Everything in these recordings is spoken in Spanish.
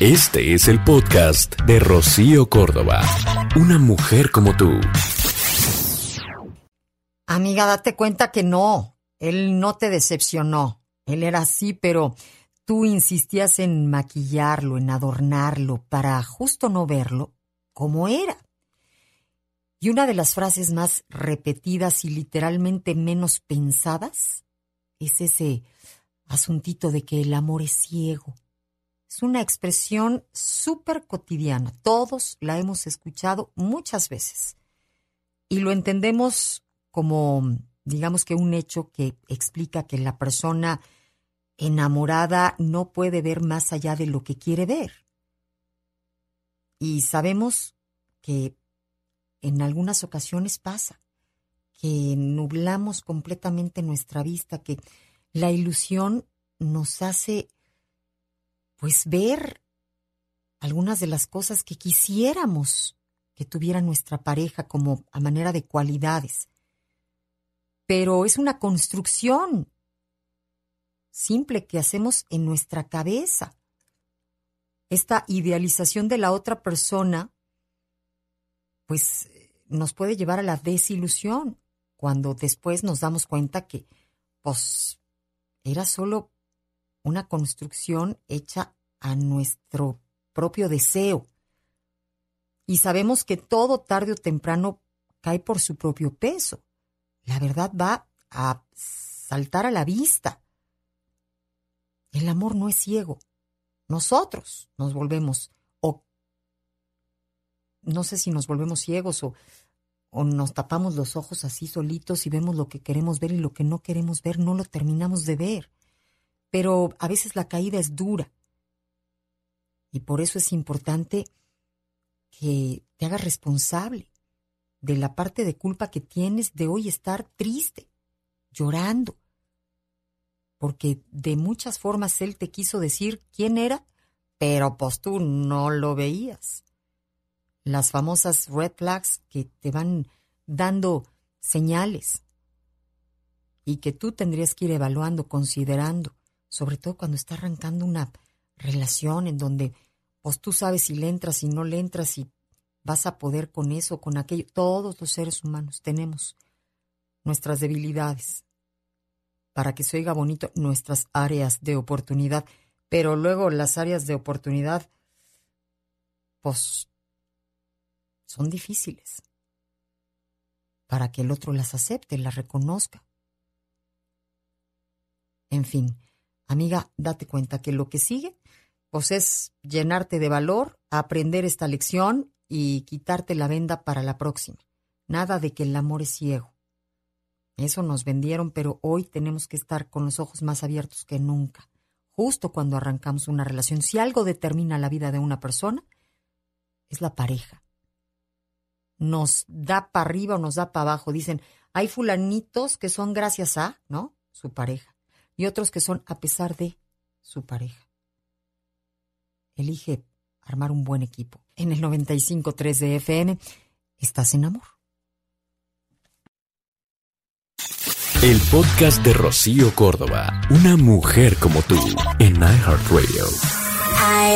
Este es el podcast de Rocío Córdoba. Una mujer como tú. Amiga, date cuenta que no. Él no te decepcionó. Él era así, pero tú insistías en maquillarlo, en adornarlo, para justo no verlo como era. Y una de las frases más repetidas y literalmente menos pensadas es ese asuntito de que el amor es ciego. Es una expresión súper cotidiana. Todos la hemos escuchado muchas veces. Y lo entendemos como, digamos que un hecho que explica que la persona enamorada no puede ver más allá de lo que quiere ver. Y sabemos que en algunas ocasiones pasa, que nublamos completamente nuestra vista, que la ilusión nos hace pues ver algunas de las cosas que quisiéramos que tuviera nuestra pareja como a manera de cualidades. Pero es una construcción simple que hacemos en nuestra cabeza. Esta idealización de la otra persona, pues nos puede llevar a la desilusión cuando después nos damos cuenta que, pues, era solo una construcción hecha a nuestro propio deseo. Y sabemos que todo tarde o temprano cae por su propio peso. La verdad va a saltar a la vista. El amor no es ciego. Nosotros nos volvemos, o no sé si nos volvemos ciegos o, nos tapamos los ojos así solitos y vemos lo que queremos ver y lo que no queremos ver no lo terminamos de ver pero a veces la caída es dura. Y por eso es importante que te hagas responsable de la parte de culpa que tienes de hoy estar triste, llorando. Porque de muchas formas él te quiso decir quién era, pero pues tú no lo veías. Las famosas red flags que te van dando señales y que tú tendrías que ir evaluando, considerando sobre todo cuando está arrancando una relación en donde pues tú sabes si le entras, y no le entras, si vas a poder con eso, con aquello. Todos los seres humanos tenemos nuestras debilidades. Para que se oiga bonito, nuestras áreas de oportunidad. Pero luego las áreas de oportunidad, pues, son difíciles. Para que el otro las acepte, las reconozca. En fin, Amiga, date cuenta que lo que sigue, pues es llenarte de valor, aprender esta lección y quitarte la venda para la próxima. Nada de que el amor es ciego. Eso nos vendieron, pero hoy tenemos que estar con los ojos más abiertos que nunca. Justo cuando arrancamos una relación, si algo determina la vida de una persona, es la pareja. Nos da para arriba o nos da para abajo. Dicen, hay fulanitos que son gracias a, ¿no? Su pareja y otros que son a pesar de su pareja. Elige armar un buen equipo. En el 95.3 de FM, estás en amor. El podcast de Rocío Córdoba, una mujer como tú, en iHeartRadio.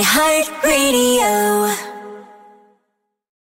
iHeartRadio.